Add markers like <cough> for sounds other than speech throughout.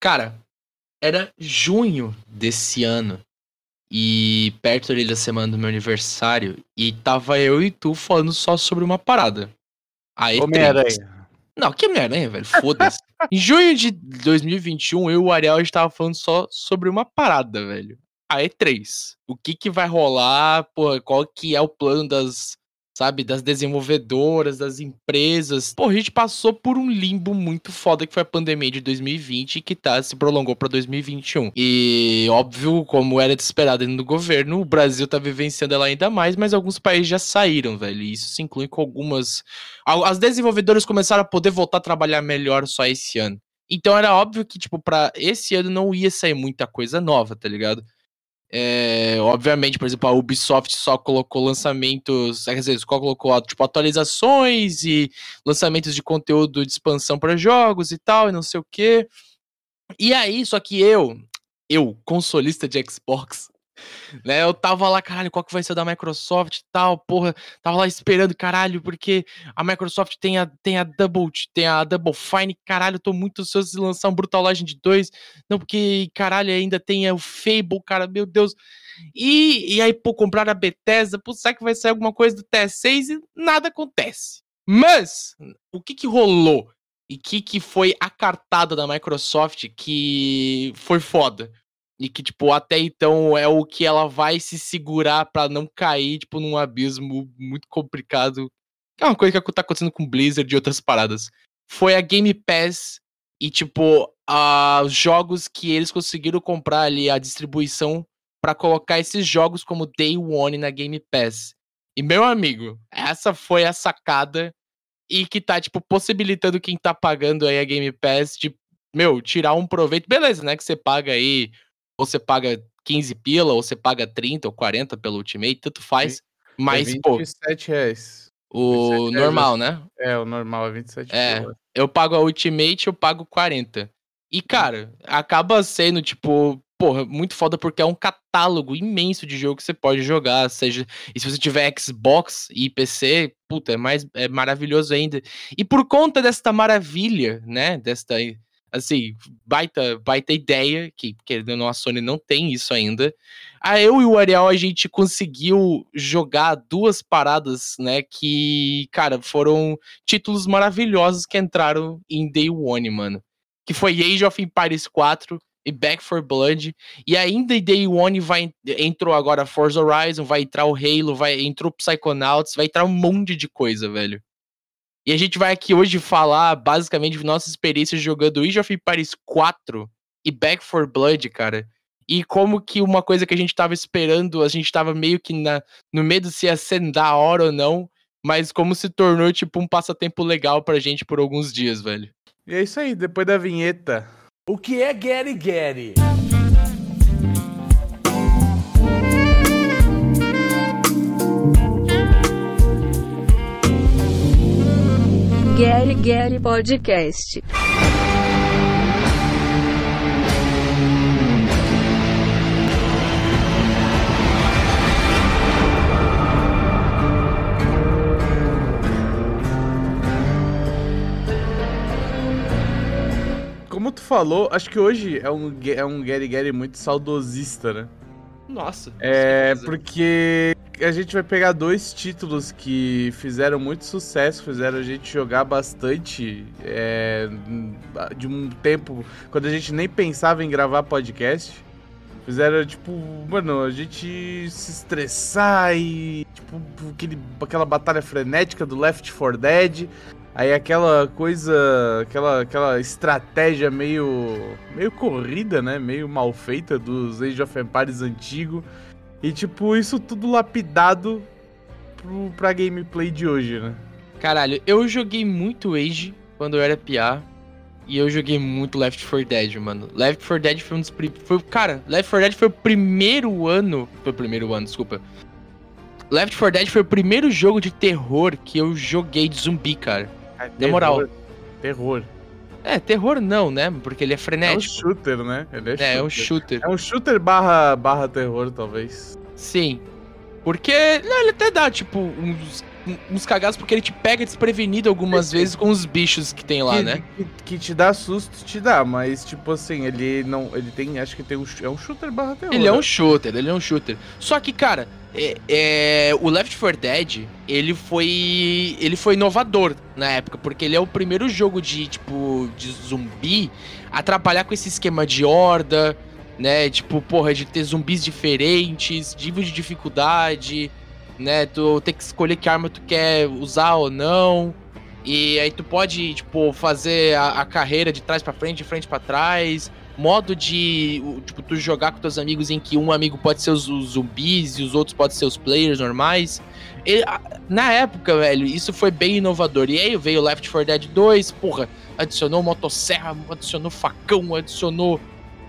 Cara, era junho desse ano. E perto ali da semana do meu aniversário. E tava eu e tu falando só sobre uma parada. Aí. Homem-Aranha. Não, que Homem-Aranha, velho? Foda-se. <laughs> em junho de 2021, eu e o Ariel a gente tava falando só sobre uma parada, velho. A E3. O que que vai rolar? Porra, qual que é o plano das sabe? Das desenvolvedoras, das empresas. Pô, a gente passou por um limbo muito foda que foi a pandemia de 2020 que tá, se prolongou pra 2021. E, óbvio, como era de esperado dentro do governo, o Brasil tá vivenciando ela ainda mais, mas alguns países já saíram, velho. E isso se inclui com algumas. As desenvolvedoras começaram a poder voltar a trabalhar melhor só esse ano. Então era óbvio que, tipo, pra esse ano não ia sair muita coisa nova, tá ligado? É, obviamente, por exemplo, a Ubisoft só colocou lançamentos, quer dizer, só colocou tipo, atualizações e lançamentos de conteúdo de expansão para jogos e tal, e não sei o que. E aí, só que eu, eu, consolista de Xbox, né? Eu tava lá, caralho, qual que vai ser da Microsoft e tal, porra, tava lá esperando, caralho, porque a Microsoft tem a, tem a Double, tem a Double Fine, caralho, tô muito ansioso de lançar um Brutal Legend 2, não, porque, caralho, ainda tem o Fable, cara, meu Deus. E, e aí, pô, comprar a Bethesda, pô, será que vai sair alguma coisa do TS6 e nada acontece. Mas, o que que rolou? E que que foi a cartada da Microsoft que foi foda? E que, tipo, até então é o que ela vai se segurar para não cair, tipo, num abismo muito complicado. É uma coisa que tá acontecendo com Blizzard e outras paradas. Foi a Game Pass e, tipo, os jogos que eles conseguiram comprar ali, a distribuição para colocar esses jogos como Day One na Game Pass. E, meu amigo, essa foi a sacada e que tá, tipo, possibilitando quem tá pagando aí a Game Pass de, meu, tirar um proveito. Beleza, né? Que você paga aí ou você paga 15 pila, ou você paga 30 ou 40 pelo Ultimate, tanto faz. Sim. Mas, é pô. 27 reais. O 27 normal, reais. né? É, o normal é 27 É, pila. eu pago a Ultimate, eu pago 40. E, cara, acaba sendo, tipo, porra, muito foda porque é um catálogo imenso de jogo que você pode jogar, seja, e se você tiver Xbox e PC, puta, é mais é maravilhoso ainda. E por conta desta maravilha, né, desta assim, baita, baita ideia, que querendo ou não, a Sony não tem isso ainda. A eu e o Ariel, a gente conseguiu jogar duas paradas, né, que, cara, foram títulos maravilhosos que entraram em Day One, mano. Que foi Age of Empires 4 e Back for Blood. E ainda em Day One vai, entrou agora Forza Horizon, vai entrar o Halo, vai, entrou Psychonauts, vai entrar um monte de coisa, velho. E a gente vai aqui hoje falar basicamente de nossas experiências jogando Age of Empires 4 e Back 4 Blood, cara. E como que uma coisa que a gente tava esperando, a gente tava meio que na, no medo se ia ser da hora ou não, mas como se tornou tipo um passatempo legal pra gente por alguns dias, velho. E é isso aí, depois da vinheta. O que é Gary Gary? Gary Gary Podcast. Como tu falou, acho que hoje é um, é um Gary Gary muito saudosista, né? Nossa. É, porque a gente vai pegar dois títulos que fizeram muito sucesso, fizeram a gente jogar bastante é, de um tempo quando a gente nem pensava em gravar podcast. Fizeram, tipo, mano, a gente se estressar e, tipo, aquele, aquela batalha frenética do Left 4 Dead. Aí aquela coisa, aquela, aquela estratégia meio, meio corrida, né? Meio mal feita dos Age of Empires antigo. E tipo, isso tudo lapidado pro, pra gameplay de hoje, né? Caralho, eu joguei muito Age quando eu era PA. E eu joguei muito Left 4 Dead, mano. Left 4 Dead foi um dos. Foi, cara, Left 4 Dead foi o primeiro ano. Foi o primeiro ano, desculpa. Left 4 Dead foi o primeiro jogo de terror que eu joguei de zumbi, cara. É, Na moral. Terror. É, terror não, né? Porque ele é frenético. É um shooter, né? Ele é, é, é um shooter. É um shooter barra, barra terror, talvez. Sim. Porque, não, ele até dá, tipo, uns, uns cagados porque ele te pega desprevenido algumas vezes com os bichos que tem lá, que, né? Que, que te dá susto, te dá, mas tipo assim, ele não. Ele tem. Acho que tem um. É um shooter barra terror. Ele é um né? shooter, ele é um shooter. Só que, cara, é, é, o Left 4 Dead, ele foi. Ele foi inovador na época, porque ele é o primeiro jogo de, tipo, de zumbi a trabalhar com esse esquema de horda, né? Tipo, porra, de ter zumbis diferentes, nível de dificuldade, né? Tu tem que escolher que arma tu quer usar ou não. E aí tu pode, tipo, fazer a, a carreira de trás pra frente, de frente pra trás. Modo de, tipo, tu jogar com teus amigos em que um amigo pode ser os, zumbis e os outros podem ser os players normais. E, a- na época, velho, isso foi bem inovador. E aí veio Left 4 Dead 2, porra, adicionou motosserra, adicionou facão, adicionou,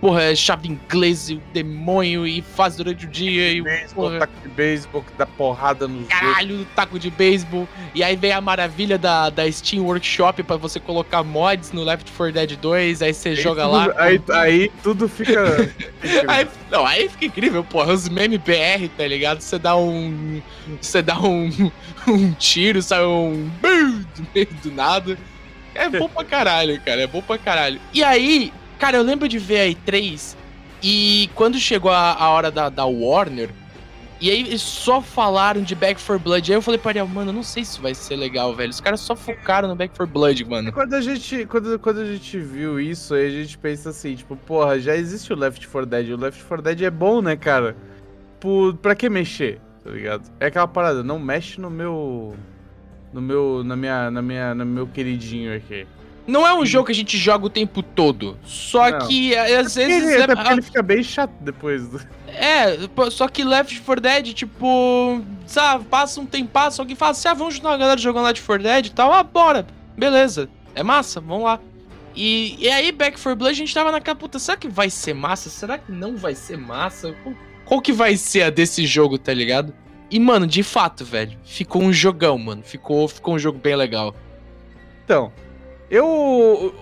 porra, chave inglesa, e o demônio, e faz durante o dia, e o Beisebol, porra, taco de beisebol que dá porrada outros. caralho, taco de beisebol. E aí vem a maravilha da, da Steam Workshop pra você colocar mods no Left 4 Dead 2, aí você Aí joga tudo- lá. Aí, aí tudo fica. Aí, não, aí fica incrível, porra. Os memes BR, tá ligado? Você dá um. Você dá um. <laughs> Um tiro, sai um. Do <laughs> meio do nada. É bom pra caralho, cara. É bom pra caralho. E aí, cara, eu lembro de ver a E3 e quando chegou a, a hora da, da Warner. E aí eles só falaram de Back 4 Blood. Aí eu falei pra Ariel, mano, não sei se vai ser legal, velho. Os caras só focaram no Back 4 Blood, mano. Quando a, gente, quando, quando a gente viu isso, aí a gente pensa assim, tipo, porra, já existe o Left 4 Dead. O Left 4 Dead é bom, né, cara? Por, pra que mexer? Tá ligado? É aquela parada, não mexe no meu. No meu. Na minha. Na minha. No meu queridinho aqui. Não é um jogo que a gente joga o tempo todo. Só Não. que às vezes. Ele, é- até porque ele fica bem chato depois. do- É, só que Left 4 Dead, tipo, sabe, passa um tempasso, alguém fala assim, ah, vamos juntar uma galera jogando Left 4 Dead e tal, ah, bora, beleza, é massa, vamos lá. E, e aí, Back 4 Blood, a gente tava naquela, puta, será que vai ser massa? Será que não vai ser massa? Qual, qual que vai ser a desse jogo, tá ligado? E, mano, de fato, velho, ficou um jogão, mano, ficou, ficou um jogo bem legal. Então, eu.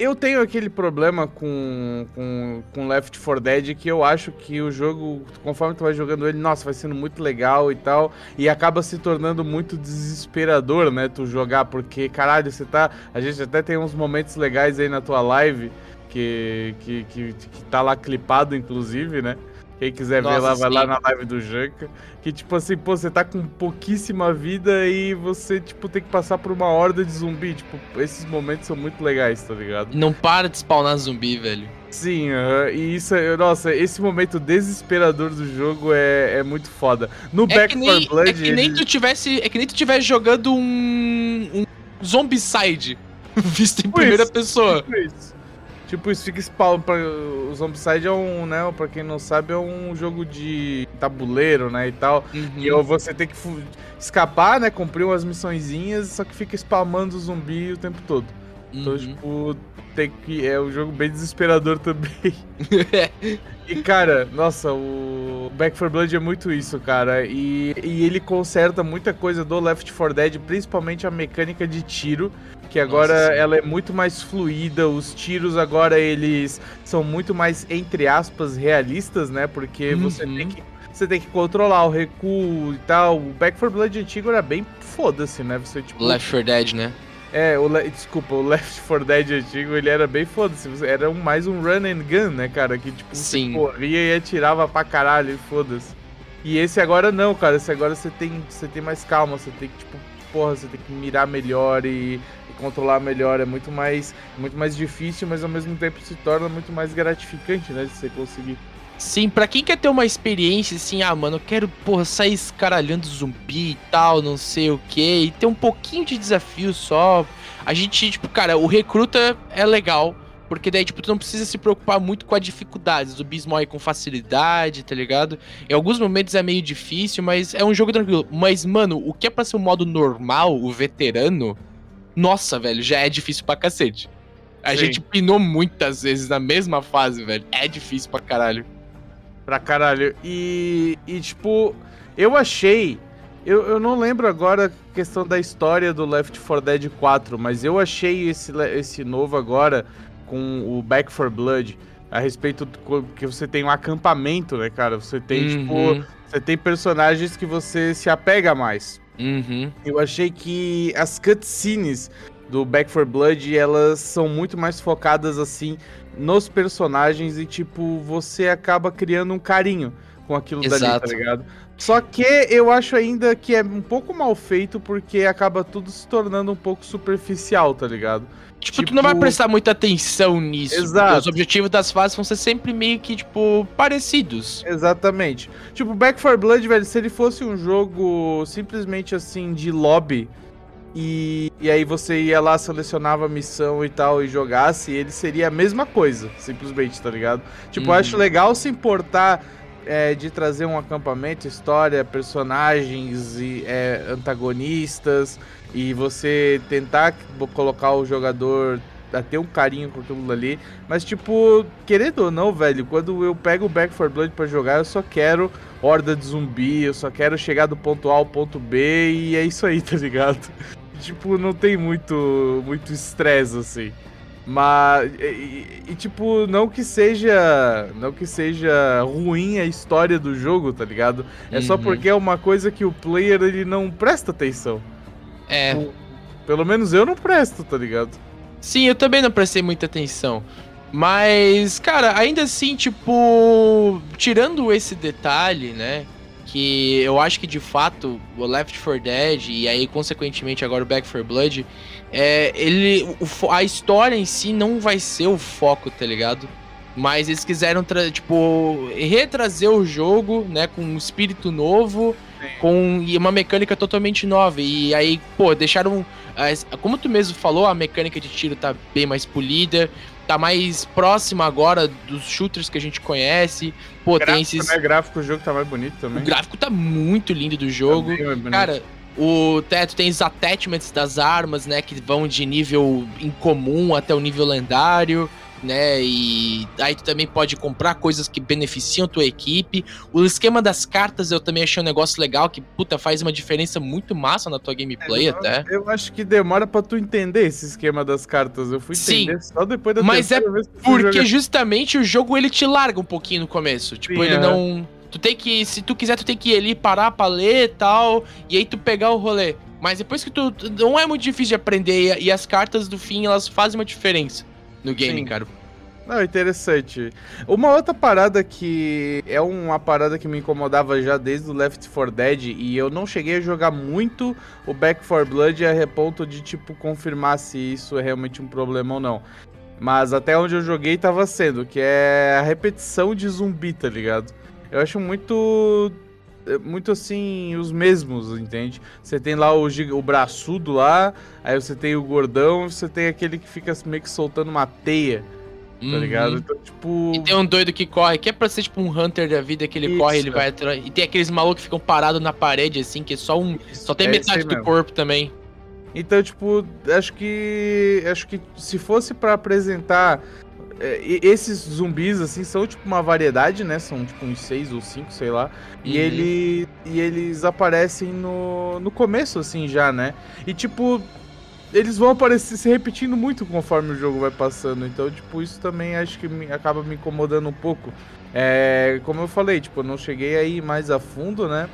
Eu tenho aquele problema com, com, com Left 4 Dead que eu acho que o jogo, conforme tu vai jogando ele, nossa, vai sendo muito legal e tal, e acaba se tornando muito desesperador, né, tu jogar, porque, caralho, você tá. A gente até tem uns momentos legais aí na tua live, que, que, que, que tá lá clipado, inclusive, né? Quem quiser ver Nossa, lá, vai lá sim. na live do Janka. Que, tipo assim, pô, você tá com pouquíssima vida e você, tipo, tem que passar por uma horda de zumbi. Tipo, esses momentos são muito legais, tá ligado? Não para de spawnar zumbi, velho. Sim, aham, e isso, é- nossa, esse momento desesperador do jogo é, é muito foda. No É Back que, 4 nem, Blood, é que nem ele- tu tivesse. É que nem tu tivesse jogando um. um zombicide <laughs> visto em Tipo primeira isso. pessoa. Tipo isso. Tipo, isso fica spawn. Pra, o Zombicide é um, né? Pra quem não sabe, é um jogo de tabuleiro, né? E tal. Uhum. E você tem que escapar, né? Cumprir umas missõezinhas, só que fica spamando zumbi o tempo todo. Então, Uhum. tipo, tem que. É um jogo bem desesperador <laughs> também. <laughs> E, cara, nossa, o Back 4 Blood é muito isso, cara. E, e ele conserta muita coisa do Left 4 Dead, principalmente a mecânica de tiro, que agora Nossa, ela é muito mais fluida. Os tiros agora eles são muito mais, entre aspas, realistas, né? Porque você Uhum. tem que. Você tem que controlar o recuo e tal. O Back 4 Blood antigo era bem foda-se, né? Você, tipo. Left 4 Dead, né? É, o Le- desculpa, o <laughs> Left 4 Dead antigo, ele era bem foda-se. você- Era um, mais um run and gun, né, cara? Que tipo, Sim. você corria e atirava pra caralho e foda-se. E esse agora não, cara. Esse agora você tem, você tem mais calma, você tem que, tipo, porra, você tem que mirar melhor e controlar melhor. É muito mais, muito mais difícil, mas ao mesmo tempo se torna muito mais gratificante, né? Se você conseguir. Sim, pra quem quer ter uma experiência assim, ah, mano, eu quero, porra, sair escaralhando zumbi e tal, não sei o que, e ter um pouquinho de desafio só. A gente, tipo, cara, o recruta é legal, porque daí, tipo, tu não precisa se preocupar muito com a dificuldade. Os zumbis morrem com facilidade, tá ligado? Em alguns momentos é meio difícil, mas é um jogo tranquilo. Mas, mano, o que é pra ser um modo normal, o veterano, nossa, velho, já é difícil pra cacete. A Sim. gente pinou muitas vezes na mesma fase, velho. É difícil pra caralho. Pra caralho. E, e tipo, eu achei. Eu, eu não lembro agora a questão da história do Left 4 Dead 4, mas eu achei esse, esse novo agora com o Back 4 Blood a respeito do que você tem um acampamento, né, cara? Você tem, tipo, Uhum. você tem personagens que você se apega mais. Uhum. Eu achei que as cutscenes do Back 4 Blood, elas são muito mais focadas assim nos personagens e tipo, você acaba criando um carinho com aquilo dali, Exato. tá ligado? Só que eu acho ainda que é um pouco mal feito porque acaba tudo se tornando um pouco superficial, tá ligado? Tipo, tu não vai Tipo- prestar muita atenção nisso. Exato. Os objetivos das fases vão ser sempre meio que, tipo, parecidos. Exatamente. Tipo, Back 4 Blood, velho, se ele fosse um jogo simplesmente assim de lobby e, e aí você ia lá, selecionava a missão e tal e jogasse, ele seria a mesma coisa, simplesmente, tá ligado? Tipo, eu Uhum. acho legal se importar é, de trazer um acampamento, história, personagens e é, antagonistas e você tentar colocar o jogador a ter um carinho com aquilo ali. Mas, tipo, querendo ou não, velho, quando eu pego o Back 4 Blood pra jogar, eu só quero horda de zumbi, eu só quero chegar do ponto A ao ponto B e é isso aí, <laughs> tá ligado? tipo, não tem muito muito estresse, assim. Mas, e, e- e, tipo, não que seja. Não que seja ruim a história do jogo, tá ligado? É só Uhum. porque é uma coisa que o player ele não presta atenção. É. Pelo menos eu não presto, tá ligado? Sim, eu também não prestei muita atenção. Mas, cara, ainda assim, tipo, tirando esse detalhe, né? Que eu acho que de fato o Left 4 Dead e aí, consequentemente, agora o Back 4 Blood, é, ele, o a história em si não vai ser o foco, tá ligado? Mas eles quiseram, tipo, retrazer o jogo, né, com um espírito novo, com e uma mecânica totalmente nova. E aí, pô, deixaram. Como tu mesmo falou, a mecânica de tiro tá bem mais polida, tá mais próxima agora dos shooters que a gente conhece. Pô, tem Gráfico, esses. né? Gráfico, o jogo tá mais bonito também. O gráfico tá muito lindo do jogo. Bonito. Cara, o teto tem os attachments das armas, né? Que vão de nível incomum até o nível lendário, né? E aí tu também pode comprar coisas que beneficiam tua equipe. O esquema das cartas eu também achei um negócio legal que, puta, faz uma diferença muito massa na tua gameplay eu, até. eu acho que demora pra tu entender esse esquema das cartas. Eu fui Sim. entender só depois da Mas fui Porque justamente o jogo ele te larga um pouquinho no começo. Tipo, Sim, ele aham. não. Tu tem que. Se tu quiser, tu tem que ir ali parar pra ler e tal. E aí tu pegar o rolê. Mas depois que tu. Não é muito difícil de aprender. E, e as cartas do fim, elas fazem uma diferença no game, Sim. cara. Não, interessante. Uma outra parada que é uma parada que me incomodava já desde o Left 4 Dead e eu não cheguei a jogar muito o Back 4 Blood a ponto de tipo confirmar se isso é realmente um problema ou não. Mas até onde eu joguei tava sendo, que é a repetição de zumbi, tá ligado? Eu acho muito muito assim, os mesmos, entende? Você tem lá o, giga- o braçudo lá, aí você tem o gordão, você tem aquele que fica meio que soltando uma teia, tá Uhum. ligado? Então, tipo. E tem um doido que corre, que é pra ser tipo um Hunter da vida, que ele Isso. corre, ele vai atrás. E tem aqueles malucos que ficam parados na parede, assim, que é só um. Só tem É metade do mesmo. corpo também. Então, tipo, acho que. Acho que se fosse pra apresentar. É, e- esses zumbis, assim, são tipo uma variedade, né? São tipo uns seis ou cinco, sei lá. E, Uhum. ele, e eles aparecem no, no começo, assim, já, né? E tipo. Eles vão aparecer se repetindo muito conforme o jogo vai passando. Então, tipo, isso também acho que me- acaba me incomodando um pouco. É, como eu falei, tipo, eu não cheguei aí mais a fundo, né?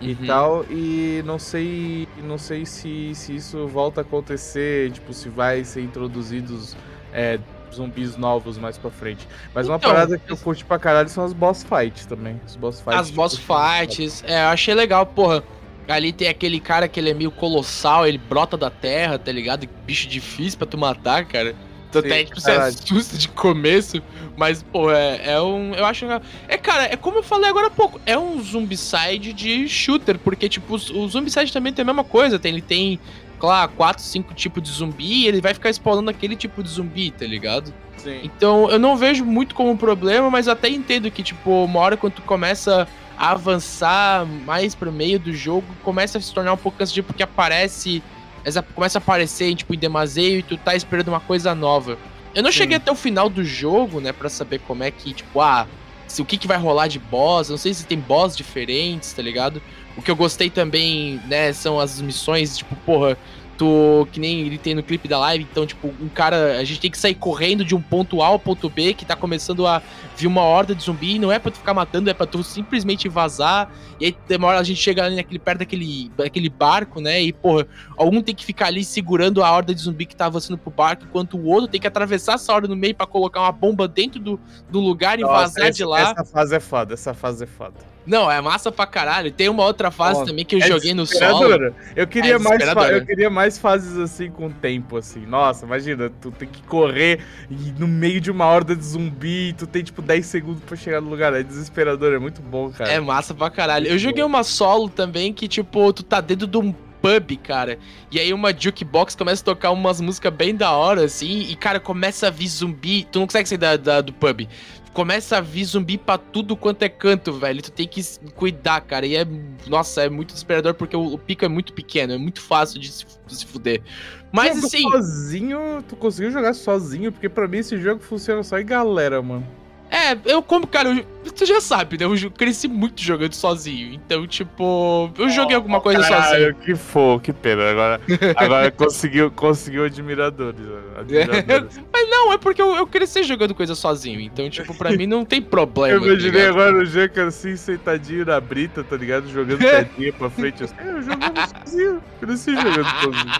e Uhum. tal, e não sei, não sei se, se isso volta a acontecer, tipo, se vai ser introduzidos é, zumbis novos mais pra frente. Mas uma Então, parada que eu curti pra caralho são as boss fights também. Os boss fights. As boss fights, é, eu achei legal, porra. Ali tem aquele cara que ele é meio colossal, ele brota da terra, tá ligado? Bicho difícil pra tu matar, cara. Tu Sim, até, tipo, você assusta de começo, mas, pô, é, é um. Eu acho. É, cara, é como eu falei agora há pouco, é um zumbicide de shooter, porque, tipo, o zumbicide também tem a mesma coisa, tem, ele tem, claro, quatro, cinco tipos de zumbi e ele vai ficar spawnando aquele tipo de zumbi, tá ligado? Sim. Então, eu não vejo muito como problema, mas eu até entendo que, tipo, uma hora quando tu começa a avançar mais pro meio do jogo, começa a se tornar um pouco cansativo, porque aparece. Começa a aparecer, tipo, em demaseio e tu tá esperando uma coisa nova. Eu não Sim. cheguei até o final do jogo, né, pra saber como é que, tipo, ah, se, o que, que vai rolar de boss, não sei se tem boss diferentes, tá ligado? O que eu gostei também, né, são as missões, tipo, porra, tu, que nem ele tem no clipe da live, então, tipo, um cara, a gente tem que sair correndo de um ponto A ao ponto B, que tá começando a vir uma horda de zumbi, e não é pra tu ficar matando, é pra tu simplesmente vazar, e aí demora, a gente chega ali naquele, perto daquele, daquele barco, né, e, porra, algum tem que ficar ali segurando a horda de zumbi que tá avançando pro barco, enquanto o outro tem que atravessar essa horda no meio pra colocar uma bomba dentro do, do lugar e Nossa, vazar essa- de lá. Essa fase é foda, essa fase é foda. Não, é massa pra caralho. Tem uma outra fase Ó, também que eu É joguei no solo. Eu queria, É mais eu queria mais fases assim com tempo, assim. Nossa, imagina, tu tem que correr e no meio de uma horda de zumbi, tu tem tipo 10 segundos pra chegar no lugar. É desesperador, é muito bom, cara. É massa pra caralho. Eu joguei uma solo também que, tipo, tu tá dentro de um pub, cara. E aí uma jukebox começa a tocar umas músicas bem da hora, assim. E, cara, começa a vir zumbi. Tu não consegue sair da, da- do pub. Começa a vir zumbi pra tudo quanto é canto, velho. Tu tem que cuidar, cara. E é. Nossa, é muito desesperador porque o, o pico é muito pequeno. É muito fácil de se, de se fuder. Mas Jogo assim. sozinho, tu conseguiu jogar sozinho, porque pra mim esse jogo funciona só em galera, mano. É, eu como, cara, eu, tu já sabe, né? Eu cresci muito jogando sozinho. Então, tipo, eu joguei alguma coisa sozinho. Caralho, que fofo, que pena. Agora, agora <laughs> conseguiu, conseguiu admiradores. admiradores. <laughs> Mas não, é porque eu, eu cresci jogando coisa sozinho. Então, tipo, pra mim não tem problema. Eu tá imaginei ligado? agora o Jeca assim, sentadinho na brita, tá ligado? Jogando <laughs> pedrinha pra frente. Assim. É, eu jogando sozinho. Cresci jogando sozinho.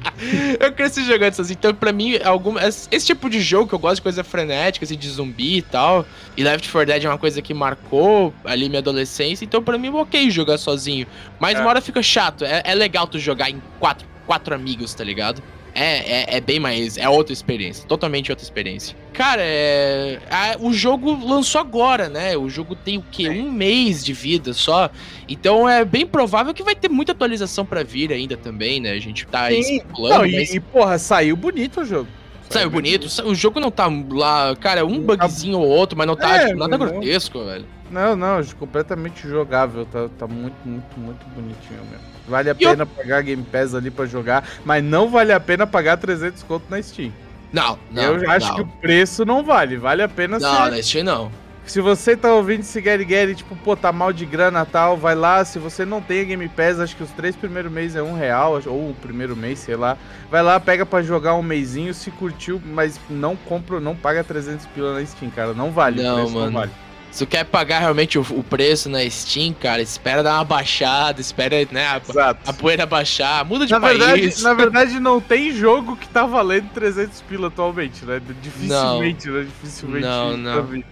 <laughs> Eu cresci jogando sozinho. Então, pra mim, alguma, esse tipo de jogo que eu gosto de coisa frenética, assim, de zumbi e tal. E Left 4 Dead é uma coisa que marcou ali minha adolescência. Então, pra mim, ok jogar sozinho. Mas É. uma hora fica chato. É, é legal tu jogar em quatro, quatro amigos, tá ligado? É, é, é bem mais. É outra experiência. Totalmente outra experiência. Cara, é. a- o jogo lançou agora, né? O jogo tem o quê? Um mês de vida só. Então é bem provável que vai ter muita atualização pra vir ainda também, né? A gente tá Sim. especulando. Não, e, mas... e, porra, saiu bonito o jogo. Saiu bonito, o jogo não tá lá, cara, um Não tá- bugzinho ou outro, mas não tá É, tipo, nada não- grotesco, velho. Não, não, completamente jogável. Tá, tá muito, muito, muito bonitinho mesmo. Vale a E eu- pena pagar Game Pass ali pra jogar, mas não vale a pena pagar 300 conto na Steam. Não, não. eu acho não. que o preço não vale. Vale a pena Não, ser nesse não. Se você tá ouvindo esse Gary Gary, tipo, pô, tá mal de grana e tal, vai lá. Se você não tem a Game Pass, acho que os três primeiros meses é um real, ou o primeiro mês, sei lá. Vai lá, pega pra jogar um mêsinho, se curtiu, mas não compra, não paga 300 pila na Steam, cara. Não vale, Não, o preço mano. não vale. Se tu quer pagar realmente o, o preço na Steam, cara, espera dar uma baixada, espera, né, a, Exato. a poeira baixar, muda de Na país. verdade, na <laughs> verdade, não tem jogo que tá valendo 300 pila atualmente, né? Dificilmente, né? Dificilmente. Não, não.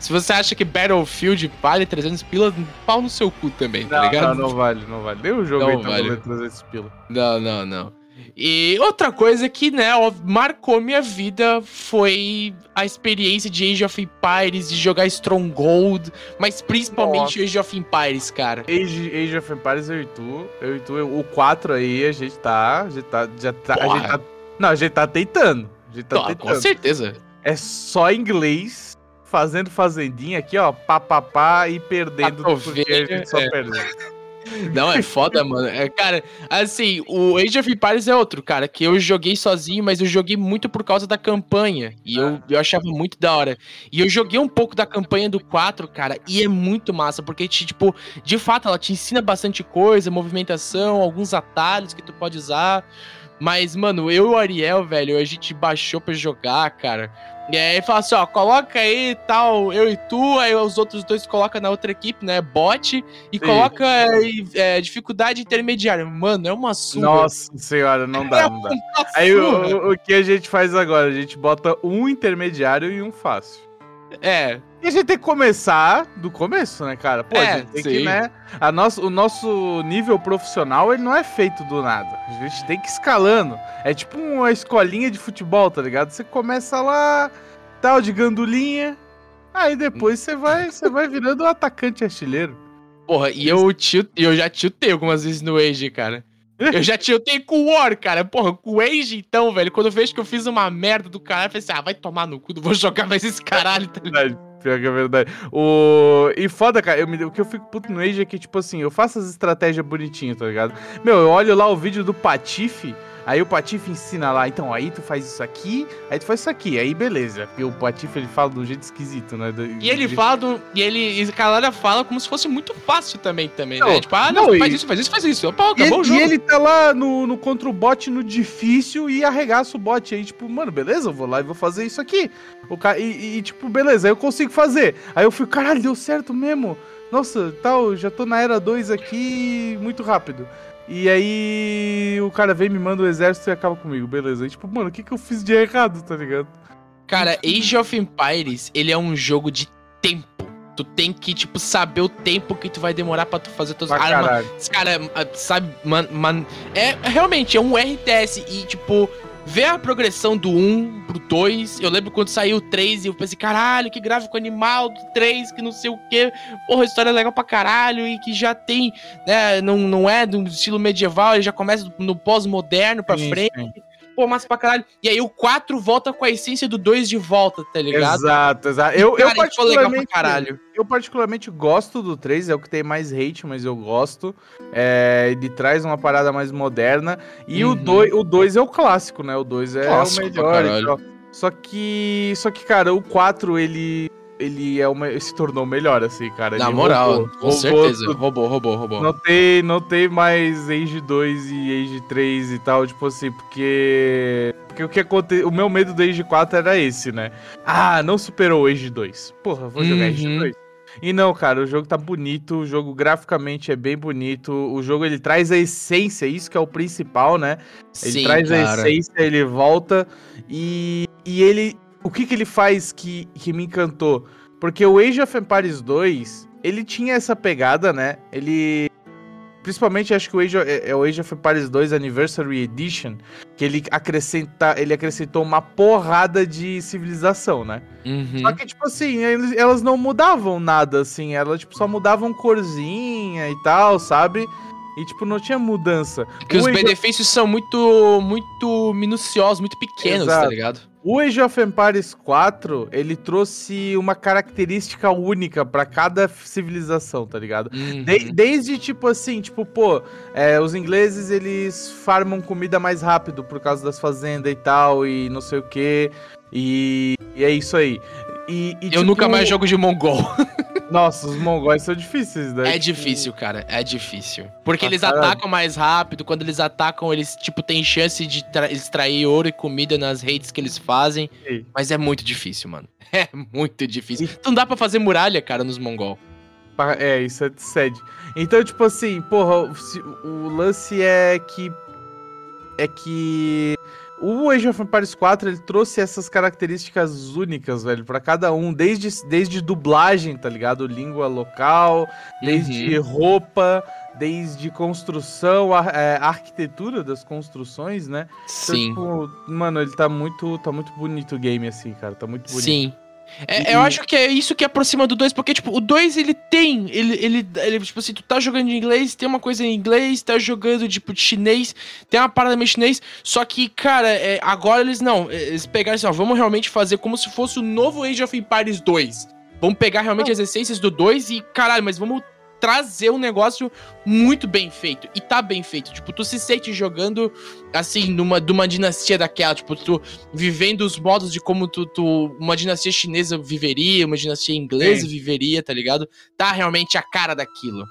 Se você acha que Battlefield vale 300 pila, pau no seu cu também, tá Não, ligado? não, não vale, não vale. Nem o jogo Não aí tá vale. valendo 300 pila. Não, não, não. E outra coisa que, né, ó, marcou minha vida foi a experiência de Age of Empires, de jogar Stronghold, mas principalmente Age of Empires, cara. Age, Age of Empires, eu e tu, eu e tu, o 4 aí, a gente tá, a gente tá, já tá, a gente tá, não, a gente tá tentando, a gente tá com tentando. certeza. É só inglês, fazendo fazendinha aqui, ó, pá, pá, pá, e perdendo, porque a gente só é. perde. Não, é foda, mano. É, cara, assim, o Age of Empires é outro, cara, que eu joguei sozinho, mas eu joguei muito por causa da campanha. E eu, eu achava muito da hora. E eu joguei um pouco da campanha do 4, cara, e é muito massa, porque, te, tipo, de fato, ela te ensina bastante coisa, movimentação, alguns atalhos que tu pode usar. Mas, mano, eu e o Ariel, velho, a gente baixou pra jogar, cara. E aí fala assim, ó, coloca aí tal, eu e tu, aí os outros dois colocam na outra equipe, né? Bot, e Sim. coloca é, é, dificuldade intermediária. Mano, é uma surra. Nossa senhora, não dá, não dá. Aí o- o que a gente faz agora? A gente bota um intermediário e um fácil. É, E a gente tem que começar do começo, né, cara? Pô, É, a gente tem que, sim. né? A nosso, o nosso nível profissional, ele não é feito do nada. A gente tem que ir escalando. É tipo uma escolinha de futebol, tá ligado? Você começa lá, tal, de gandulinha. Aí depois você vai, você vai virando um atacante artilheiro. porra, e eu, tilt, eu já tiltei algumas vezes no Age, cara. Eu já tiltei com o War, cara. Porra, com o Age, então, velho. Quando eu vejo que eu fiz uma merda do caralho, eu falei assim: ah, vai tomar no cu, não vou <laughs> jogar mais esse caralho, tá ligado? Pior que é verdade. O... E foda, cara, me... o que eu fico puto no Age é que, tipo assim, eu faço as estratégias bonitinhas, tá ligado? Meu, eu olho lá o vídeo do Patife, Aí o Patife ensina lá, então, aí tu faz isso aqui, aí tu faz isso aqui, aí beleza. Porque o Patife ele fala de um jeito esquisito, né? Do- E ele de- fala do, E ele. E a galera fala como se fosse muito fácil também, também, Não, né? Tipo, ah, não, não, faz e- isso, faz isso, faz isso. E acabou ele, o jogo. e ele tá lá no, no contra o bot no difícil e arregaça o bot. Aí, tipo, mano, beleza, eu vou lá e vou fazer isso aqui. O ca... e, e, tipo, beleza, aí eu consigo fazer. Aí eu fico, caralho, deu certo mesmo. Nossa, tal, já tô na era 2 aqui muito rápido. E aí o cara vem, me manda o exército e acaba comigo, beleza. Aí, tipo, mano, o que que eu fiz de errado, tá ligado? Cara, Age of Empires, ele é um jogo de tempo. Tu tem que, tipo, saber o tempo que tu vai demorar pra tu fazer tuas armas. caralho. Cara, sabe, mano, man, é realmente é um RTS e tipo ver a progressão do 1 pro 2. Eu lembro quando saiu o 3 e eu pensei, caralho, que gráfico animal do 3, que não sei o quê. Porra, a história é legal pra caralho e que já tem, né, não, não é do estilo medieval, ele já começa no pós-moderno pra Sim, frente. sim. Pô, massa pra caralho. E aí o 4 volta com a essência do 2 de volta, tá ligado? Exato, exato. Eu, eu, Cara, pra particularmente, caralho. eu particularmente gosto do 3, é o que tem mais hate, mas eu gosto. É, ele traz uma parada mais moderna. E Uhum. o 2 o dois é o clássico, né? O 2 é Clássico o melhor. Só que. Só que, cara, o 4, ele. Ele é uma, se tornou melhor, assim, cara. Na Ele moral, roubou- com roubou certeza. tudo. Roubou, roubou, roubou. Não tem, não tem mais Age 2 e Age 3 e tal, tipo assim, porque. Porque o que aconteceu. O meu medo do Age 4 era esse, né? Ah, não superou o Age 2. Porra, vou jogar Age Uhum. 2. E não, cara, o jogo tá bonito, o jogo graficamente é bem bonito, o jogo ele traz a essência, isso que é o principal, né? Ele Sim, traz cara. a essência, ele volta e, e ele. O que que ele faz que, que me encantou? Porque o Age of Empires 2, ele tinha essa pegada, né? Ele. Principalmente acho que o Age, of- é é o Age of Empires 2 Anniversary Edition, que ele acrescenta, ele acrescentou uma porrada de civilização, né? Uhum. Só que, tipo assim, elas não mudavam nada, assim. Elas, tipo, só mudavam corzinha e tal, sabe? E, tipo, não tinha mudança. Que os O Age- benefícios são muito, muito minuciosos, muito pequenos, tá Exato. ligado? O Age of Empires 4, ele trouxe uma característica única pra cada civilização, tá ligado? Uhum. De- desde, tipo assim, tipo, pô, é, os ingleses, eles farmam comida mais rápido por causa das fazendas e tal, e não sei o quê. E, e é isso aí. E, e, Eu tipo, nunca mais jogo de mongol. <laughs> Nossa, os mongóis são difíceis, né? É difícil, cara. É difícil. Porque Pra eles caralho. atacam mais rápido. Quando eles atacam, eles, tipo, têm chance de tra- extrair ouro e comida nas redes que eles fazem. Sim. Mas é muito difícil, mano. <laughs> É muito difícil. Não dá pra fazer muralha, cara, nos mongol. É, isso é de sede. Então, tipo assim, porra, o lance é que. É que. O Age of Empires 4 ele trouxe essas características únicas, velho, pra cada um, desde, desde dublagem, tá ligado? Língua local, desde Uhum. roupa, desde construção, a, é, arquitetura das construções, né? Então, Sim. tipo, mano, ele tá muito, tá muito bonito o game, assim, cara. Tá muito bonito. Sim. É, E- Eu acho que é isso que aproxima do 2, porque, tipo, o 2 ele tem. Ele, ele, ele, tipo assim, tu tá jogando em inglês, tem uma coisa em inglês, tá jogando, tipo, de chinês, tem uma parada meio chinês. Só que, cara, é, agora eles não. Eles pegaram assim, ó, vamos realmente fazer como se fosse o novo Age of Empires 2. Vamos pegar realmente as essências do 2 e, caralho, mas vamos trazer um negócio muito bem feito. E tá bem feito. Tipo, tu se sente jogando, assim, numa, numa dinastia daquela. Tipo, tu vivendo os modos de como tu, tu- uma dinastia chinesa viveria, uma dinastia inglesa Sim. viveria, tá ligado? Tá realmente a cara daquilo.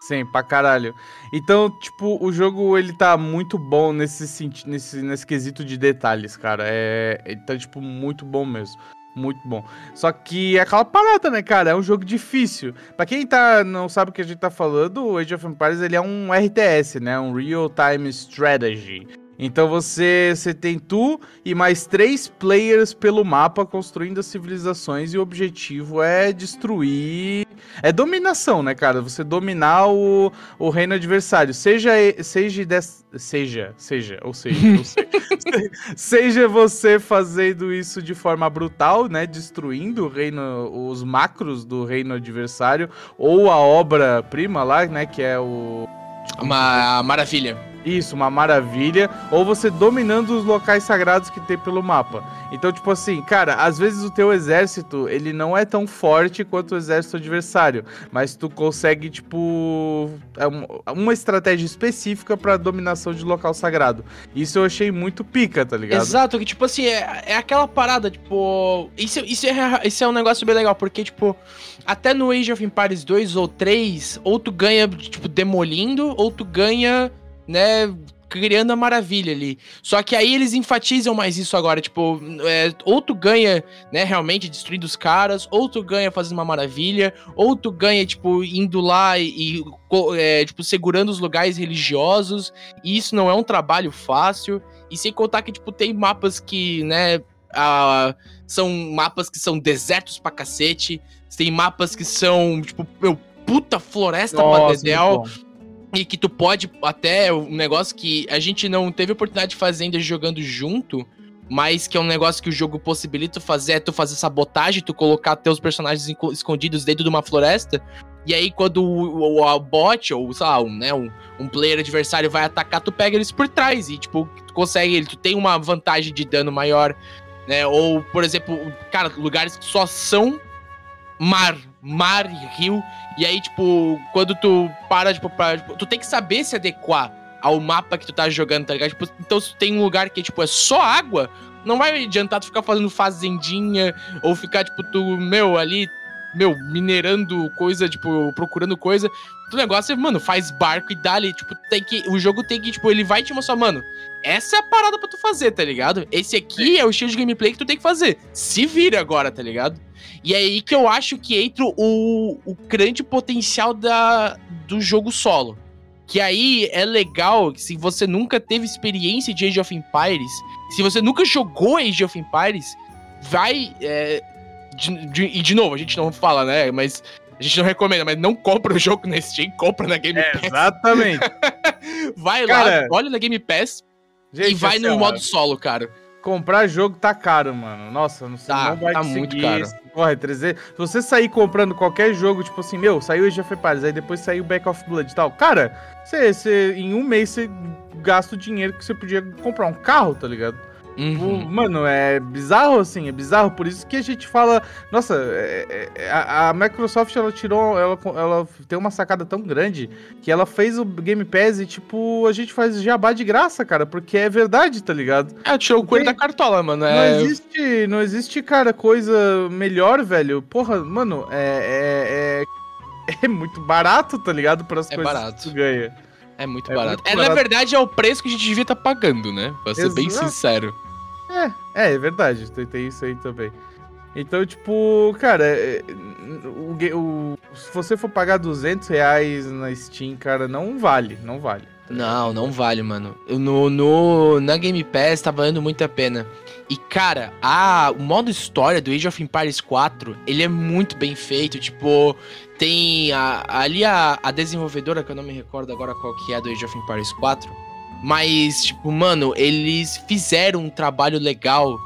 Sim, pra caralho. Então, tipo, o jogo ele tá muito bom nesse, nesse, nesse quesito de detalhes, cara. É, ele tá, tipo, muito bom mesmo. Muito bom. Só que é aquela parada, né, cara? É um jogo difícil. Pra quem tá, não sabe o que a gente tá falando, o Age of Empires ele é um RTS, né? Um Real Time Strategy. Então você, você tem tu e mais três players pelo mapa construindo as civilizações e o objetivo é destruir. É dominação, né, cara? Você dominar o, o reino adversário. Seja, e- seja, des, seja, seja, ou seja, não sei. <laughs> seja você fazendo isso de forma brutal, né? Destruindo o reino, os macros do reino adversário, ou a obra-prima lá, né? Que é o. Uma maravilha. Isso, uma maravilha. Ou você dominando os locais sagrados que tem pelo mapa. Então, tipo assim, cara, às vezes o teu exército, ele não é tão forte quanto o exército adversário. Mas tu consegue, tipo, é um- uma estratégia específica pra dominação de local sagrado. Isso eu achei muito pica, tá ligado? Exato, que tipo assim, é, é aquela parada, tipo. Isso, isso, é, isso é um negócio bem legal, porque, tipo, até no Age of Empires 2 ou 3, ou tu ganha, tipo, demolindo, ou tu ganha, né, criando a maravilha ali. Só que aí eles enfatizam mais isso agora, tipo, é, ou tu ganha, né, realmente destruindo os caras, ou tu ganha fazendo uma maravilha, ou tu ganha, tipo, indo lá e, e, é, tipo, segurando os lugares religiosos, e isso não é um trabalho fácil. E sem contar que, tipo, tem mapas que, né, ah, são mapas que são desertos pra cacete, tem mapas que são, tipo, meu, puta floresta pra Nossa, muito bom. E que tu pode até um negócio que a gente não teve oportunidade de fazer ainda jogando junto, mas que é um negócio que o jogo possibilita fazer, é tu fazer sabotagem, tu colocar teus personagens escondidos dentro de uma floresta, e aí quando o, o, bot, ou sei lá, um, né, um, um player adversário vai atacar, tu pega eles por trás e, tipo, tu consegue, tu tem uma vantagem de dano maior, né, ou, por exemplo, cara, lugares que só são mar, mar rio, e aí, tipo, quando tu para, tipo, pra, tipo, tu tem que saber se adequar ao mapa que tu tá jogando, tá ligado? Tipo, então, se tem um lugar que, tipo, é só água, não vai adiantar tu ficar fazendo fazendinha, ou ficar, tipo, tu, meu, ali, meu, minerando coisa, tipo, procurando coisa. O negócio é, mano, faz barco e dá ali, tipo, tem que. O jogo tem que, tipo, ele vai te mostrar, mano, essa é a parada pra tu fazer, tá ligado? Esse aqui é o estilo de gameplay que tu tem que fazer. Se vira agora, tá ligado? E é aí que eu acho que entra o, o grande potencial da, do jogo solo. Que aí é legal se você nunca teve experiência de Age of Empires, se você nunca jogou Age of Empires, vai. é, de- de- e de novo, a gente não fala, né? Mas a gente não recomenda, mas não compra o jogo na Steam, compra na Game É, Pass. exatamente. <laughs> Vai Cara, lá, olha na Game Pass Gente, e vai assim, no modo solo, cara. Comprar jogo tá caro, mano. Nossa, não sei, Tá, não vai tá muito caro. Corre, 300. Se você sair comprando qualquer jogo, tipo assim, meu, saiu Age of Empires, aí depois saiu Back of Blood e tal. Cara, você, você, em um mês você gasta o dinheiro que você podia comprar um carro, tá ligado? Uhum. Mano, é bizarro assim, é bizarro. Por isso que a gente fala. Nossa, é- é- a, a Microsoft ela tirou. Ela, ela tem uma sacada tão grande que ela fez o Game Pass e, tipo, a gente faz jabá de graça, cara, porque é verdade, tá ligado? É, tirou o coelho da cartola, mano. Não É, existe, não existe, cara, coisa melhor, velho. Porra, mano, é. É, é, <laughs> é muito barato, tá ligado? Para as É coisas barato. que tu ganha. É muito É barato. muito é, barato. na verdade, é o preço que a gente devia estar pagando, né? Pra ser bem Exato. sincero. É, é verdade, tem, tem isso aí também. Então, tipo, cara, é, o, o- se você for pagar 200 reais na Steam, cara, não vale, não vale. Não, não vale, mano. No, no, na Game Pass tá valendo muito a pena. E, cara, a, o modo história do Age of Empires 4, ele é muito bem feito. Tipo, tem a- ali a, a desenvolvedora, que eu não me recordo agora qual que é do Age of Empires 4. Mas, tipo, mano, eles fizeram um trabalho legal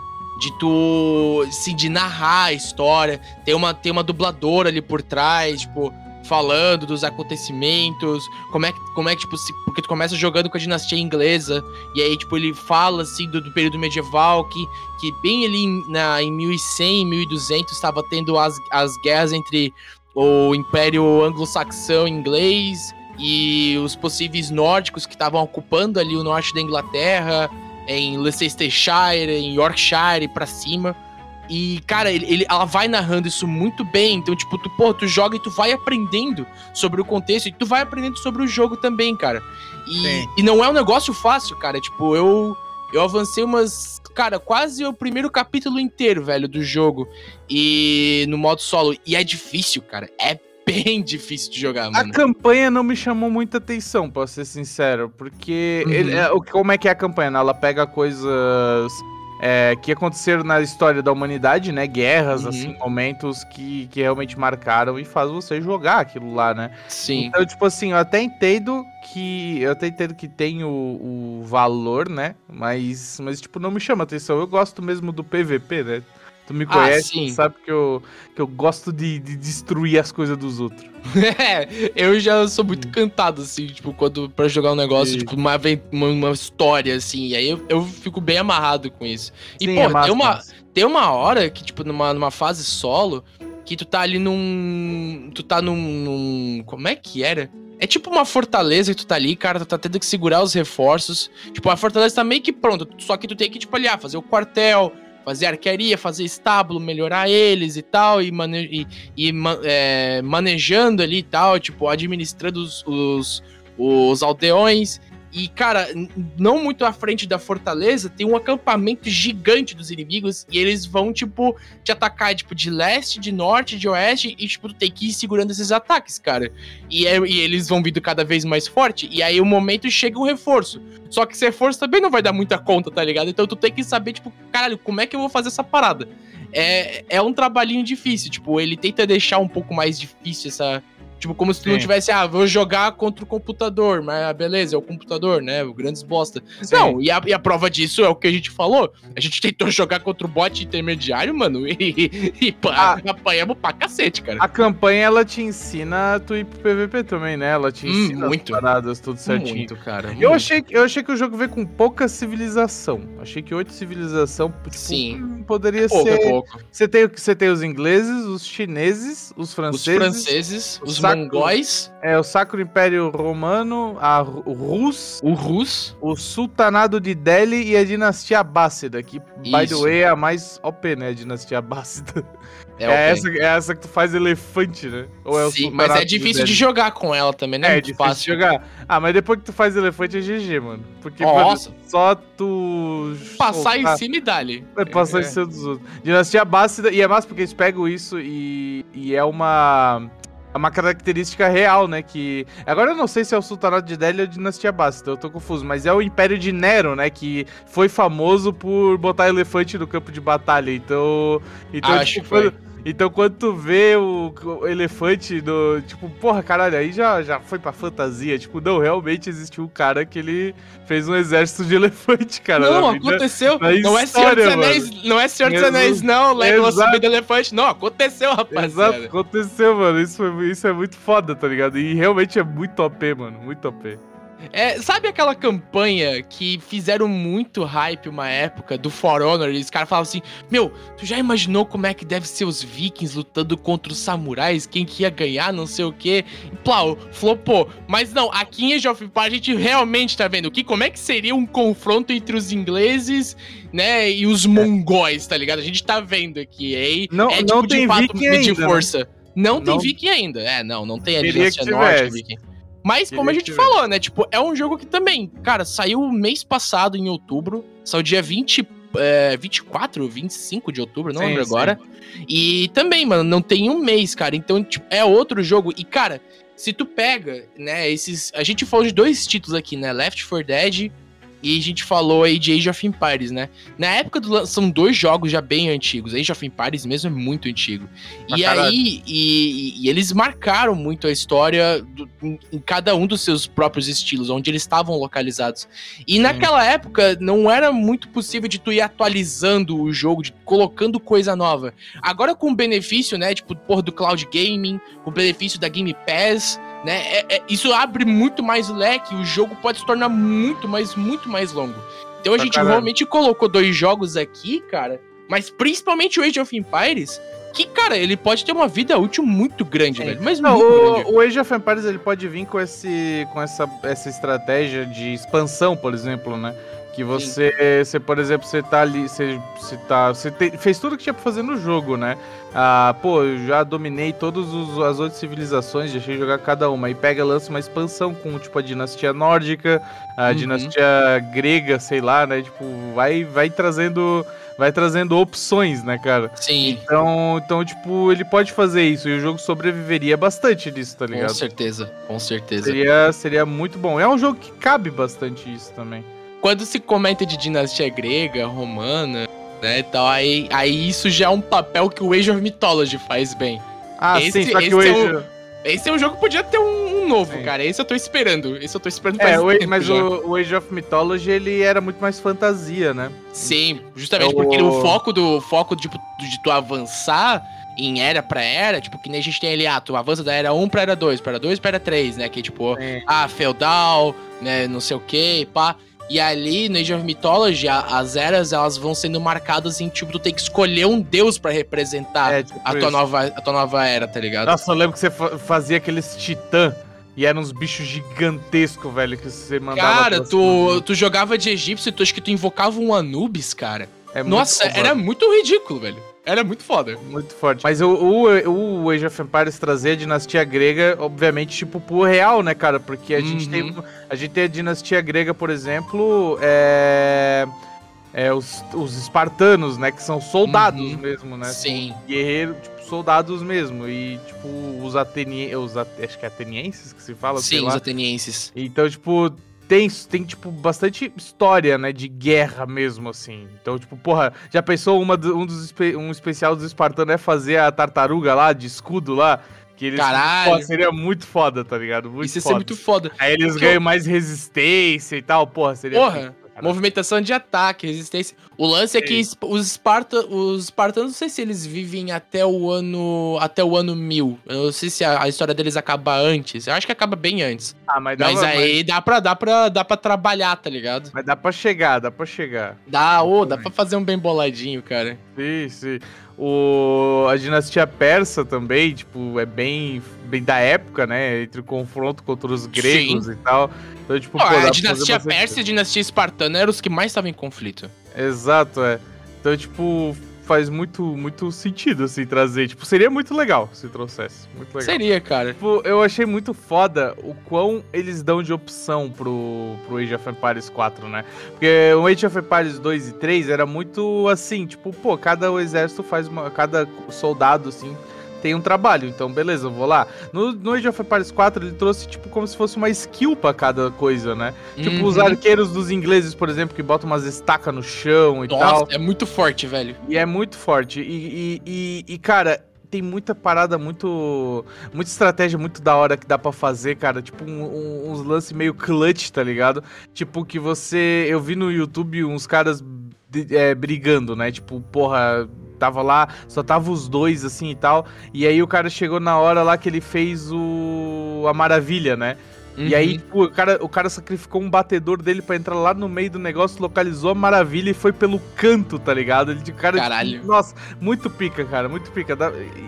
de tu, assim, de narrar a história. Tem uma, tem uma dubladora ali por trás, tipo, falando dos acontecimentos, como é que, como é que tipo, se, porque tu começa jogando com a dinastia inglesa, e aí, tipo, ele fala, assim, do, do período medieval, que, que bem ali na, em 1100, 1200, estava tendo as, as guerras entre o Império Anglo-Saxão inglês e os possíveis nórdicos que estavam ocupando ali o norte da Inglaterra, em Leicestershire, em Yorkshire, pra cima. E, cara, ele, ele- ela vai narrando isso muito bem. Então, tipo, tu, pô, tu joga e tu vai aprendendo sobre o contexto e tu vai aprendendo sobre o jogo também, cara. E, e não é um negócio fácil, cara. Tipo, eu, eu avancei umas. Cara, quase o primeiro capítulo inteiro, velho, do jogo. E no modo solo. E é difícil, cara. É bem <laughs> difícil de jogar, A mano. campanha não me chamou muita atenção, pra ser sincero, porque Uhum. ele- é, o- como é que é a campanha? né? Ela pega coisas é, que aconteceram na história da humanidade, né? Guerras, Uhum. assim, momentos que, que realmente marcaram e faz você jogar aquilo lá, né? Sim. Então, tipo assim, eu até entendo que. Eu até entendo que tem o, o valor, né? Mas, mas, tipo, não me chama atenção. Eu gosto mesmo do PVP, né? Tu me Ah, conhece, tu sabe que eu, que eu gosto de, de destruir as coisas dos outros. <laughs> É, eu já sou muito cantado, assim, tipo, quando pra jogar um negócio, Sim. tipo, uma, uma, história, assim, e aí eu, eu fico bem amarrado com isso. E, Sim, pô, é tem, uma, tem uma hora que, tipo, numa, numa fase solo, que tu tá ali num. Tu tá num, num- Como é que era? É tipo uma fortaleza que tu tá ali, cara, tu tá tendo que segurar os reforços. Tipo, a fortaleza tá meio que pronta, só que tu tem que, tipo, ali, ah, fazer o quartel, fazer arquearia, fazer estábulo, melhorar eles e tal, e, mane e, e é, manejando ali e tal, tipo, administrando os, os, os aldeões. E, cara, não muito à frente da fortaleza, tem um acampamento gigante dos inimigos e eles vão, tipo, te atacar, tipo, de leste, de norte, de oeste, e, tipo, tu tem que ir segurando esses ataques, cara. E, é- e eles vão vindo cada vez mais forte, e aí o momento chega um reforço. Só que esse reforço também não vai dar muita conta, tá ligado? Então tu tem que saber, tipo, caralho, como é que eu vou fazer essa parada? É, é um trabalhinho difícil, tipo, ele tenta deixar um pouco mais difícil essa. Tipo, como se tu não Sim. tivesse, ah, vou jogar contra o computador, mas ah, beleza, é o computador, né? O grandes bosta. Sim. Não, e a, e a prova disso é o que a gente falou. A gente tentou <laughs> jogar contra o bot intermediário, mano, e, e pá, apanhamos pra cacete, cara. A campanha, ela te ensina a tu ir pro PVP também, né? Ela te Hum, ensina muito. as paradas tudo certinho. Muito, cara. Eu muito. achei, que- eu achei que o jogo veio com pouca civilização. Achei que oito civilização tipo, Sim. hum, poderia pouco, é ser. pouco. Você tem, você tem os ingleses, os chineses, os Os franceses, franceses, o os saco- mongóis, é, o Sacro Império Romano, a, o Rus, o Rus. o Sultanado de Delhi e a dinastia Abássida, que, by the way, é a mais OP, né? A dinastia Abássida. É, É, essa, é essa que tu faz elefante, né? Ou é Sim, mas é difícil de Delhi? jogar com ela também, né? É, muito difícil fácil. de jogar. Ah, mas depois que tu faz elefante é GG, mano. Porque Nossa. só tu. Passar em soltar- cima e dali. É, passar em cima dos outros. Dinastia Abássida, e é massa porque eles pegam isso e, e é uma. É uma característica real, né? Que. Agora eu não sei se é o Sultanato de Delhi ou a Dinastia Abássida, eu tô confuso, mas é o Império de Nero, né? Que foi famoso por botar elefante no campo de batalha. Então. Então, Acho tipo, que foi. quando- então quando tu vê o, o elefante do. Tipo, porra, caralho, aí já, já foi pra fantasia. Tipo, não, realmente existiu um cara que ele fez um exército de <laughs> elefante, cara. Não, vida- aconteceu. Não é Senhor dos Anéis, não é Senhor dos Exato. Anéis, não. Legolas Exato. subindo elefante. Não, aconteceu, Exato, rapaziada. aconteceu, mano. Isso, foi- isso é muito foda, tá ligado? E realmente é muito OP, mano. Muito OP. É, sabe aquela campanha que fizeram muito hype uma época do For Honor? E os caras falavam assim: Meu, tu já imaginou como é que deve ser os vikings lutando contra os samurais? Quem que ia ganhar, não sei o quê? E, plau, flopou. Mas não, aqui em Age of Empires a gente realmente tá vendo que como é que seria um confronto entre os ingleses, né, e os mongóis, tá ligado? A gente tá vendo aqui. aí Não- é não tipo tem de fato viking medir ainda, né? força. Não tem Não- viking ainda. É, não, não tem a dinastia que norte viking. Mas, como a gente falou, né? Tipo, é um jogo que também, cara, saiu mês passado, em outubro. Saiu dia 20, é, 24, 25 de outubro, não Sim, lembro sim. agora. E também, mano, não tem um mês, cara. Então, tipo, é outro jogo. E, cara, se tu pega, né, esses. A gente falou de dois títulos aqui, né? Left 4 Dead e a gente falou aí de Age of Empires, né? Na época do são dois jogos já bem antigos. Age of Empires mesmo é muito antigo. E caralho. aí, e, e eles marcaram muito a história do- em, em cada um dos seus próprios estilos, onde eles estavam localizados. E naquela época não era muito possível de tu ir atualizando o jogo, de colocando coisa nova. Agora com o benefício, né, tipo, porra, do cloud gaming, com o benefício da Game Pass, né, é- é- isso abre muito mais o leque, o jogo pode se tornar muito mais, muito mais longo. Então a gente caralho. realmente colocou dois jogos aqui, cara, mas principalmente o Age of Empires, que, cara, ele pode ter uma vida útil muito grande, Sim. velho. Mas Não, muito grande. o, o Age of Empires ele pode vir com, esse, com essa, essa estratégia de expansão, por exemplo, né? Que você, você por exemplo, você tá ali, você, você, tá, você te- fez tudo que tinha pra fazer no jogo, né? Ah, pô, eu já dominei todas as outras civilizações, deixei de jogar cada uma. E pega, lança uma expansão com, tipo, a dinastia nórdica, a Uhum. dinastia grega, sei lá, né? Tipo, vai, vai trazendo... Vai trazendo opções, né, cara? Sim, Então, então, tipo, ele pode fazer isso e o jogo sobreviveria bastante disso, tá com ligado? certeza, com certeza. Seria, seria muito bom. É um jogo que cabe bastante isso também. Quando se comenta de dinastia grega, romana, né, tal, aí, aí isso já é um papel que o Age of Mythology faz bem. Ah, Esse- sim, só que esse o é Age... Esse é um jogo que podia ter um, um novo, Sim. cara. Esse eu tô esperando. Esse eu tô esperando É, faz o, tempo mas já. o, o Age of Mythology, ele era muito mais fantasia, né? Sim, justamente É o- porque o foco do foco tipo, de tu avançar em era pra era, tipo, que nem a gente tem ali, ah, tu avança da era 1 pra era 2, pra era 2 pra era 3, né? Que tipo, Sim. ah, feudal, né, não sei o que, pá. E ali no Age of Mythology, a- as eras elas vão sendo marcadas em tipo, tu tem que escolher um deus pra representar É, tipo a, tua isso. nova, a tua nova era, tá ligado? Nossa, eu lembro que você fa- fazia aqueles titã e eram uns bichos gigantescos, velho, que você mandava. Cara, tu, tu jogava de egípcio, tu acho que tu invocava um Anubis, cara. É Nossa, era muito ridículo, velho. Era muito foda. Muito forte. Mas o, o, o Age of Empires trazer a dinastia grega, obviamente, tipo, pro real, né, cara? Porque a, gente, Uhum. tem, a gente tem a dinastia grega, por exemplo, é. é os, os espartanos, né? Que são soldados Uhum. mesmo, né? Sim. Guerreiros, tipo, soldados mesmo. E, tipo, os atenienses. Acho que é atenienses que se fala, sei Sim, lá. os atenienses. Então, tipo, tem, tem, tipo, bastante história, né, de guerra mesmo, assim. Então, tipo, porra, já pensou uma, um, dos, um especial dos espartanos é fazer a tartaruga lá, de escudo lá? Que eles, Caralho. Pô, seria muito foda, tá ligado? Muito Isso ia ser foda. muito foda. Aí eles Porque ganham mais resistência e tal, porra, seria... Porra, foda, cara. Movimentação de ataque, resistência. O lance é que os, Esparta, os espartanos, não sei se eles vivem até o ano até o ano 1000. Eu não sei se a, a história deles acaba antes. Eu acho que acaba bem antes. Ah, mas, dá Mas pra- aí dá pra, dá, pra, dá pra trabalhar, tá ligado? Mas dá pra chegar, dá pra chegar. Dá, ô, dá pra fazer um bem boladinho, cara. Sim, sim. O, a dinastia persa também, tipo, é bem, bem da época, né? Entre o confronto contra os gregos e tal. Então, tipo, Pô, a dinastia persa e a dinastia espartana eram os que mais estavam em conflito. Exato, é. Então, tipo, faz muito, muito sentido, assim, trazer. Tipo, seria muito legal se trouxesse. Muito legal. Seria, cara. Tipo, eu achei muito foda o quão eles dão de opção pro, pro Age of Empires 4, né? Porque o Age of Empires 2 e 3 era muito assim, tipo, pô, cada exército faz uma. Cada soldado, assim, tem um trabalho. Então, beleza, eu vou lá. No, no Age of Empires 4, ele trouxe, tipo, como se fosse uma skill pra cada coisa, né? Tipo, os Uhum. arqueiros dos ingleses, por exemplo, que botam umas estacas no chão e tal. Nossa, é muito forte, velho. E é muito forte. E, e, e- e, cara, tem muita parada, muito. Muita estratégia muito da hora que dá pra fazer, cara. Tipo, um- um- uns lances meio clutch, tá ligado? Tipo, que você. Eu vi no YouTube uns caras de- é, brigando, né? Tipo, porra. Tava lá, só tava os dois, assim e tal. E aí o cara chegou na hora lá que ele fez o. A maravilha, né? E aí, Uhum. tipo, o cara, o cara sacrificou um batedor dele pra entrar lá no meio do negócio, localizou a maravilha e foi pelo canto, tá ligado? Ele, o cara, Caralho. nossa, muito pica, cara, muito pica.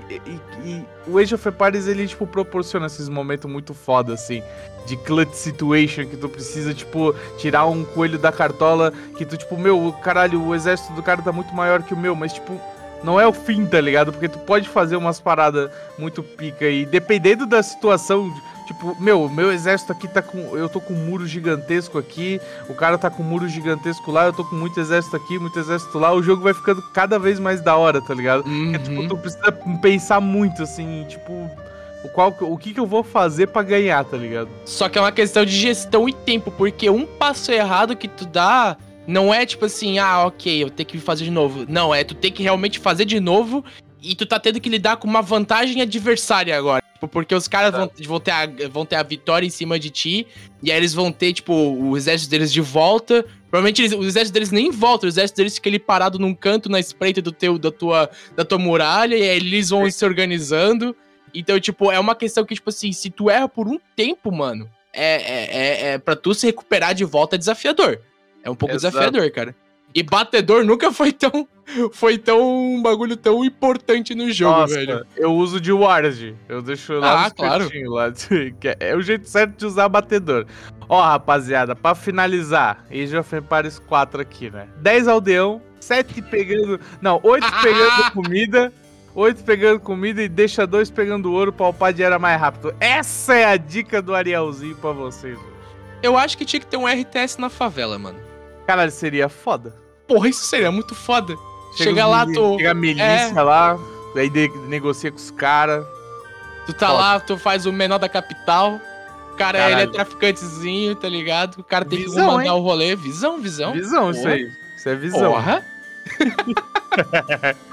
E, e- e o Age of Empires, ele, tipo, proporciona esses momentos muito foda, assim, de clutch situation, que tu precisa, tipo, tirar um coelho da cartola, que tu, tipo, meu, caralho, o exército do cara tá muito maior que o meu, mas, tipo, não é o fim, tá ligado? Porque tu pode fazer umas paradas muito pica e dependendo da situação, tipo, meu, meu exército aqui tá com. Eu tô com um muro gigantesco aqui, o cara tá com um muro gigantesco lá, eu tô com muito exército aqui, muito exército lá, o jogo vai ficando cada vez mais da hora, tá ligado? Porque, tipo, Uhum. tu precisa pensar muito, assim, tipo, o, qual, o que, que eu vou fazer pra ganhar, tá ligado? Só que é uma questão de gestão e tempo, porque um passo errado que tu dá não é tipo assim, ah, ok, eu tenho que fazer de novo. Não, é tu tem que realmente fazer de novo e tu tá tendo que lidar com uma vantagem adversária agora. Tipo, porque os caras vão, vão, ter a, vão ter a vitória em cima de ti, e aí eles vão ter, tipo, o exército deles de volta. Provavelmente eles, o exército deles nem volta, o exército deles fica ali parado num canto na espreita do teu, da, tua, da tua muralha, e aí eles vão se organizando. Então, tipo, é uma questão que, tipo assim, se tu erra por um tempo, mano, é, é, é, é pra tu se recuperar de volta é desafiador. É um pouco Exato. desafiador, cara. E batedor nunca foi tão. Foi tão. um bagulho tão importante no jogo, Nossa, velho. eu uso de Ward. Eu deixo lá Ah, claro. lá. <laughs> é- É o jeito certo de usar batedor. Ó, rapaziada, pra finalizar, Age of Empires 4 aqui, né? 10 aldeão, 7 pegando. Não, 8 Ah! pegando comida. 8 pegando comida e deixa 2 pegando ouro pra upar de era mais rápido. Essa é a dica do Arielzinho pra vocês. hoje. Eu acho que tinha que ter um RTS na favela, mano. Caralho, seria foda. Porra, isso seria muito foda. Chega os lá, tu. Chega a milícia lá, aí de- negocia com os caras. Tu tá Foda. lá, tu faz o menor da capital. O cara ele é Caralho. traficantezinho, tá ligado? O cara tem que Visão, comandar hein? o rolê. Visão, visão. Visão, isso Porra. aí. Isso é visão. Porra. <laughs>